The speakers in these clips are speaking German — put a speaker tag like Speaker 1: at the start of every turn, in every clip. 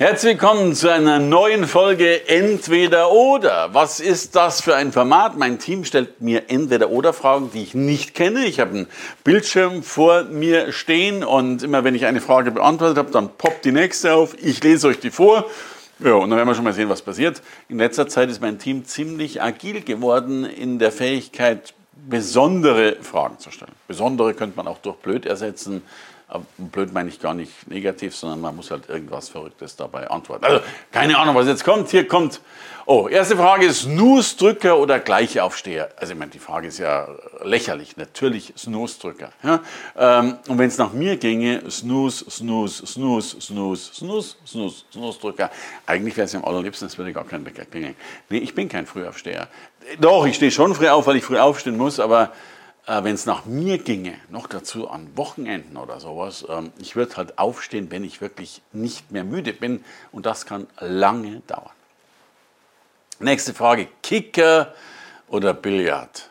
Speaker 1: Herzlich willkommen zu einer neuen Folge Entweder oder. Was ist das für ein Format? Mein Team stellt mir Entweder oder Fragen, die ich nicht kenne. Ich habe einen Bildschirm vor mir stehen und immer wenn ich eine Frage beantwortet habe, dann poppt die nächste auf. Ich lese euch die vor. Ja, und dann werden wir schon mal sehen, was passiert. In letzter Zeit ist mein Team ziemlich agil geworden in der Fähigkeit, besondere Fragen zu stellen. Besondere könnte man auch durch blöd ersetzen. Blöd meine ich gar nicht negativ, sondern man muss halt irgendwas Verrücktes dabei antworten. Also, keine Ahnung, was jetzt kommt. Hier kommt, oh, erste Frage ist Snooze-Drücker oder Gleichaufsteher? Also, ich meine, die Frage ist ja lächerlich. Natürlich Snooze-Drücker. Ja? Ähm, und wenn es nach mir ginge, Snooze, Snooze, Snooze, Snooze, Snooze, Snooze, Snooze-Drücker. Eigentlich wäre es am allerliebsten, es würde gar kein Wecker klingeln. Nee, ich bin kein Frühaufsteher. Doch, ich stehe schon früh auf, weil ich früh aufstehen muss, aber äh, wenn es nach mir ginge, noch dazu an Wochenenden oder sowas, ähm, ich würde halt aufstehen, wenn ich wirklich nicht mehr müde bin und das kann lange dauern. Nächste Frage, Kicker oder Billard?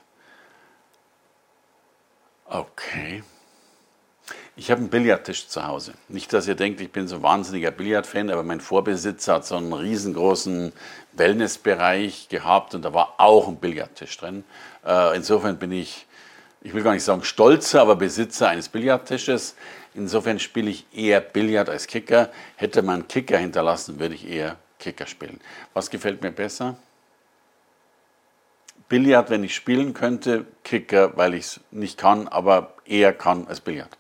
Speaker 1: Okay. Ich habe einen Billardtisch zu Hause. Nicht, dass ihr denkt, ich bin so ein wahnsinniger Billardfan, aber mein Vorbesitzer hat so einen riesengroßen Wellnessbereich gehabt und da war auch ein Billardtisch drin. Äh, insofern bin ich ich will gar nicht sagen stolzer, aber Besitzer eines Billardtisches. Insofern spiele ich eher Billard als Kicker. Hätte man Kicker hinterlassen, würde ich eher Kicker spielen. Was gefällt mir besser? Billard, wenn ich spielen könnte, Kicker, weil ich es nicht kann, aber eher kann als Billard.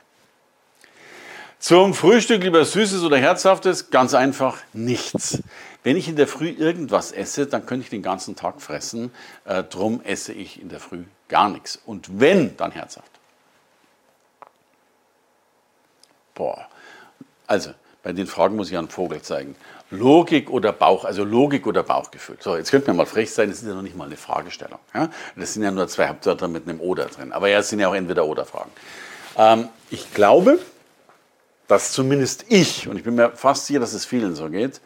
Speaker 1: Zum Frühstück lieber Süßes oder Herzhaftes? Ganz einfach nichts. Wenn ich in der Früh irgendwas esse, dann könnte ich den ganzen Tag fressen. Äh, drum esse ich in der Früh gar nichts. Und wenn, dann herzhaft. Boah. Also, bei den Fragen muss ich einen Vogel zeigen. Logik oder Bauch, also Logik oder Bauchgefühl. So, jetzt könnte mir mal frech sein, das ist ja noch nicht mal eine Fragestellung. Ja? Das sind ja nur zwei Hauptwörter mit einem Oder drin. Aber ja, es sind ja auch entweder oder Fragen. Ähm, ich glaube, dass zumindest ich, und ich bin mir fast sicher, dass es vielen so geht,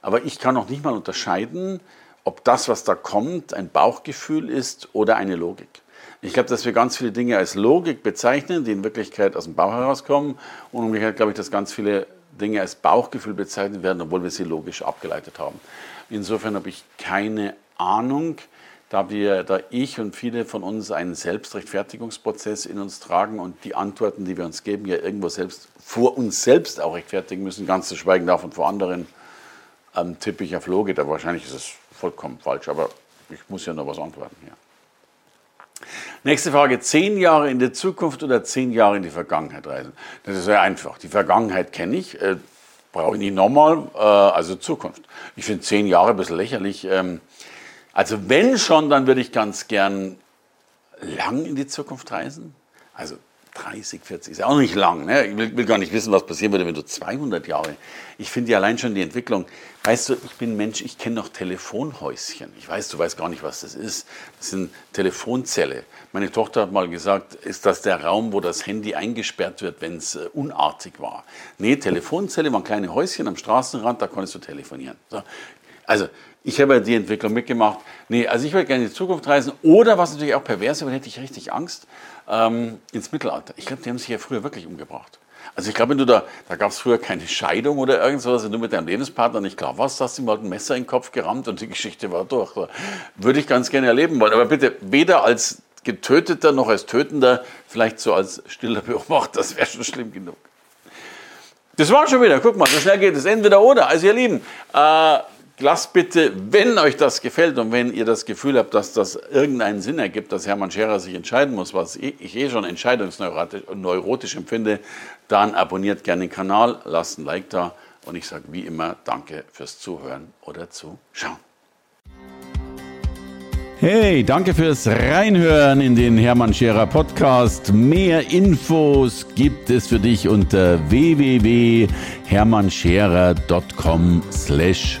Speaker 1: aber ich kann noch nicht mal unterscheiden, ob das, was da kommt, ein Bauchgefühl ist oder eine Logik. Ich glaube, dass wir ganz viele Dinge als Logik bezeichnen, die in Wirklichkeit aus dem Bauch herauskommen. Und umgekehrt glaube ich, dass ganz viele Dinge als Bauchgefühl bezeichnet werden, obwohl wir sie logisch abgeleitet haben. Insofern habe ich keine Ahnung, da wir, da ich und viele von uns einen Selbstrechtfertigungsprozess in uns tragen und die Antworten, die wir uns geben, ja irgendwo selbst vor uns selbst auch rechtfertigen müssen, ganz zu schweigen davon vor anderen ähm, tippe ich auf Logik, aber wahrscheinlich ist es vollkommen falsch, aber ich muss ja noch was antworten hier. Nächste Frage, zehn Jahre in die Zukunft oder zehn Jahre in die Vergangenheit reisen? Das ist sehr einfach. Die Vergangenheit kenne ich, äh, brauche ich nicht nochmal, äh, also Zukunft. Ich finde zehn Jahre ein bisschen lächerlich. Ähm, also wenn schon, dann würde ich ganz gern lang in die Zukunft reisen. Also 30, 40 ist ja auch nicht lang. Ne? Ich will, will, gar nicht wissen, was passieren würde, wenn du 200 Jahre. Ich finde ja allein schon die Entwicklung. Weißt du, ich bin Mensch, ich kenne noch Telefonhäuschen. Ich weiß, du weißt gar nicht, was das ist. Das sind Telefonzelle. Meine Tochter hat mal gesagt, ist das der Raum, wo das Handy eingesperrt wird, wenn es äh, unartig war? Nee, Telefonzelle waren kleine Häuschen am Straßenrand, da konntest du telefonieren. So. Also, ich habe ja die Entwicklung mitgemacht. Nee, also ich würde gerne in die Zukunft reisen. Oder, was natürlich auch pervers ist, aber hätte ich richtig Angst, ähm, ins Mittelalter. Ich glaube, die haben sich ja früher wirklich umgebracht. Also ich glaube, wenn du da, da gab es früher keine Scheidung oder irgendwas, wenn du mit deinem Lebenspartner nicht klar warst, hast du ihm halt ein Messer in den Kopf gerammt und die Geschichte war durch. Würde ich ganz gerne erleben wollen. Aber bitte, weder als Getöteter noch als Tötender, vielleicht so als stiller Beobachter, das wäre schon schlimm genug. Das war schon wieder, guck mal, so schnell geht es, entweder oder. Also ihr Lieben, äh, lasst bitte, wenn euch das gefällt und wenn ihr das Gefühl habt, dass das irgendeinen Sinn ergibt, dass Hermann Scherer sich entscheiden muss, was ich eh schon entscheidungsneurotisch empfinde, dann abonniert gerne den Kanal, lasst ein Like da und ich sage wie immer Danke fürs Zuhören oder Zuschauen. Hey, danke fürs Reinhören in den Hermann Scherer Podcast. Mehr Infos gibt es für dich unter www.hermannscherer.com slash